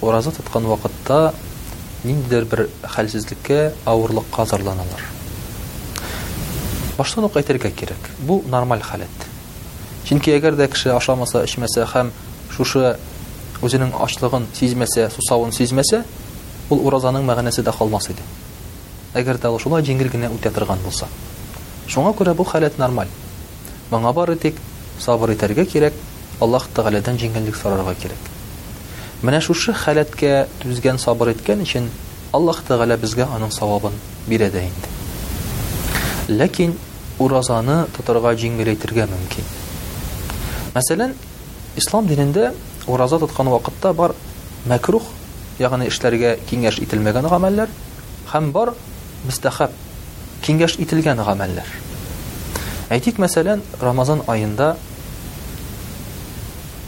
Ураза тоткан вакытта ниндидер бер хәлсезлеккә, авырлыкка зарланалар. Баштан ук әйтергә кирәк, бу нормаль халәт. Чөнки әгәр дә кеше ашамаса, эчмәсә һәм шушы үзенең ачлыгын сизмәсә, сусавын сизмәсә, ул уразаның мәгънәсе дә калмас иде. Әгәр дә ул шулай җиңел генә үтә торган булса. Шуңа күрә бу халәт нормаль. Моңа бары тик сабыр итәргә кирәк, Аллаһ Тәгаләдән җиңеллек сорарга кирәк. Менә шушы халәткә түзгән, сабыр иткән өчен Аллаһ Тәгалә безгә аның савабын бирә дә инде. Ләкин уразаны тотарга җиңеләйтергә мөмкин. Мәсәлән, Ислам динендә ураза тоткан вакытта бар мәкруһ, ягъни эшләргә киңәш ителмәгән гамәлләр һәм бар мөстәхәб, киңәш ителгән гамәлләр. Әйтик, мәсәлән, Рамазан аенда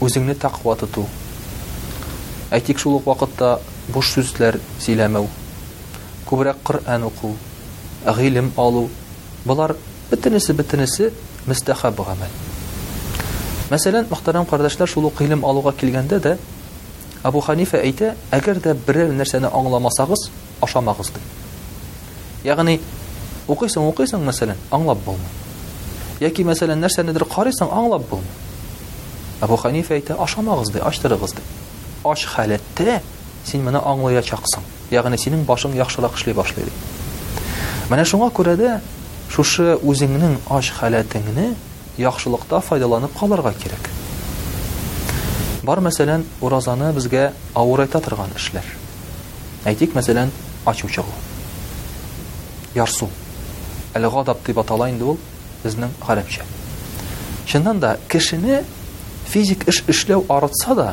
үзеңне тәкъва тоту. Әйтик, шул ук вакытта буш сүзләр сөйләмәү, күбрәк Коръән уку, гыйлем алу, болар бөтенесе-бөтенесе мөстәхәб гамәл. Мәсәлән, мөхтәрәм кардәшләр, шул ук гыйлем алуга килгәндә дә, Абу Ханифа әйтә, әгәр дә берәр нәрсәне аңламасагыз, ашамагыз ди. Ягъни, укыйсың, укыйсың, мәсәлән, аңлап булмый. Яки, мәсәлән, нәрсәнедер карыйсың, аңлап булмый. Абу Ханифа әйтә, ашамагыз ди, ачтырыгыз ди. Ач халәттә син моны аңлаячаксың. Ягъни, синең башың яхшырак эшли башлый ди. Менә шуңа күрә дә шушы үзеңнең ач халәтеңне яхшылыкта файдаланып калырга кирәк. Бар мәсәлән, уразаны безгә авырайта торган эшләр. Әйтик, мәсәлән, ачу чыгу. Ярсу. Әл-гадаб дип атала инде ул безнең гарәпчә. Чыннан да, кешене физик эш эшләү арытса да,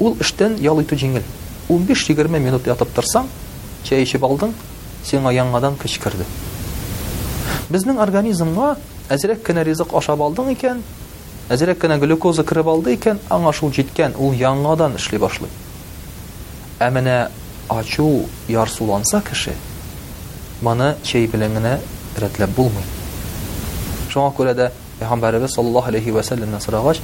ул эштән ял итү җиңел. Унбиш-егерме минут ятып торсаң, чәй эчеп алдың, сиңа яңадан көч керде. Безнең организмга әзрәк кенә ризык ашап алдың икән, әзрәк кенә глюкоза кереп алды икән, аңа шул җиткән, ул яңадан эшли башлый. Ә менә ачу ярсуланса кеше, моны чәй белән генә рәтләп булмый. Шуңа күрә дә Пәйгамбәребез саллаллаһу алейхи вә сәлләмнән сорагач,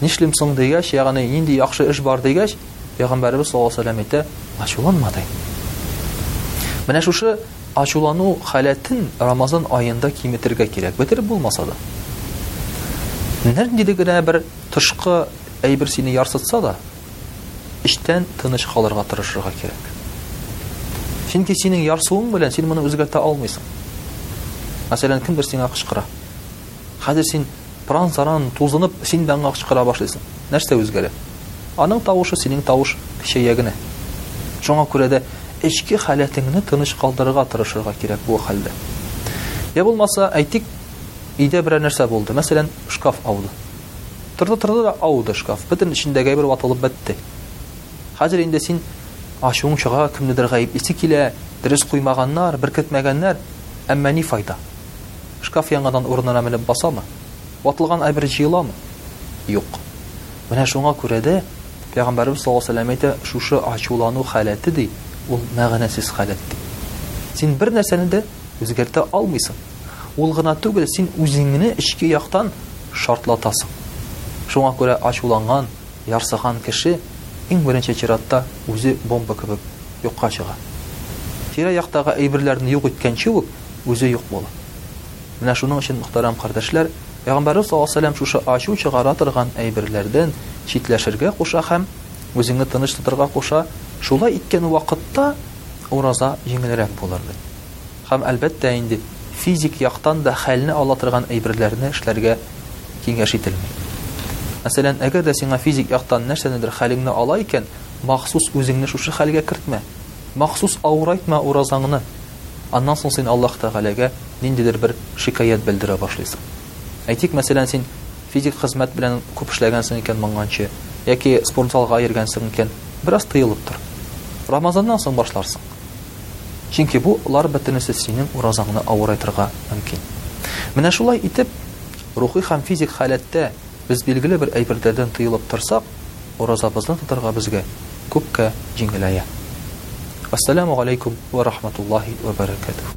нишлим соң дигәч, ягъни нинди яхшы эш бар дигәч, Пәйгамбәребез саллаллаһу алейхи вә әйтә, ачуланма ди. Менә шушы ачулану халәтен Рамазан аенда киметергә кирәк, бетереп булмаса да. Нәндиде генә бер тышкы Әйбер сине ярсытса да, эчтән тыныч калырга тырышырга кирәк. Чөнки синең ярсуың белән син моны үзгәртә алмыйсың. Мәсәлән, кемдер сиңа кычкыра. Хәзер син пран-заран тузынып, син дә аңа кычкыра башлыйсың. Нәрсә үзгәрә? Аның тавышы синең тавыш көчәя генә. Шуңа күрә дә эчке халәтеңне тыныч калдырырга тырышырга кирәк бу хәлдә. Я булмаса, әйтик, өйдә берәр нәрсә булды. Мәсәлән, шкаф ауды. Торды-торды да ауды шкаф, бөтен эчендәге әйбер ватылып бетте. Хәзер инде син ачуың чыга, кемнедер гаеплисе килә, дөрес куймаганнар, беркетмәгәннәр, әмма ни файда? Шкаф яңадан урынына менеп басамы? Ватылган әйбер җыеламы? Юк. Менә шуңа күрә дә Пәйгамбәрбез саллаллаһу алейһи ва сәлләм әйтә, шушы ачулану халәте ди, ул мәгънәсез халәт ди. Син бер нәрсәне дә үзгәртә алмыйсың. Ул гына түгел, син үзеңне эчке яктан шартлатасың. Шуңа күрә ачуланган, ярсыган кеше иң беренче чиратта үзе бомба кебек юкка чыга. Тирә-яктагы әйберләрне юк иткәнче үк үзе юк була. Менә шуның өчен, мөхтәрәм кардәшләр, Пәйгамбәрбез саллаллаһу алейһи ва сәлләм шушы ачу чыгара торган әйберләрдән читләшергә куша һәм үзеңне тыныч тотарга куша, шулай иткән вакытта ураза җиңелрәк булыр бит. Һәм, әлбәттә инде, физик яктан да хәлне ала торган әйберләрне эшләргә киңәш ителми. Мәсәлән, әгәр дә сиңа физик яктан нәрсәнедер хәлеңне ала икән, махсус үзеңне шушы хәлгә кертмә. Махсус авырайтма уразаңны. Аннан соң син Аллаһ Тәгаләгә ниндидер бер шикаять белдерә башлыйсың. Әйтик, мәсәлән, син физик хезмәт белән күп эшләгәнсең икән моңганчы, яки спортзалга йөргәнсең икән, бераз тыелып тор. Рамазаннан соң башларсың. Чөнки бу лар бөтенесе синең уразаңны авырайтырга мөмкин. Менә шулай итеп, рухи һәм физик халәттә без билгеле бер әйберләрдән тыелып торсак, уразабызны тотарга безгә күпкә җиңеләя. Вәссәламү галәйкүм вә рахматуллаһи вә бәрәкәтүһ.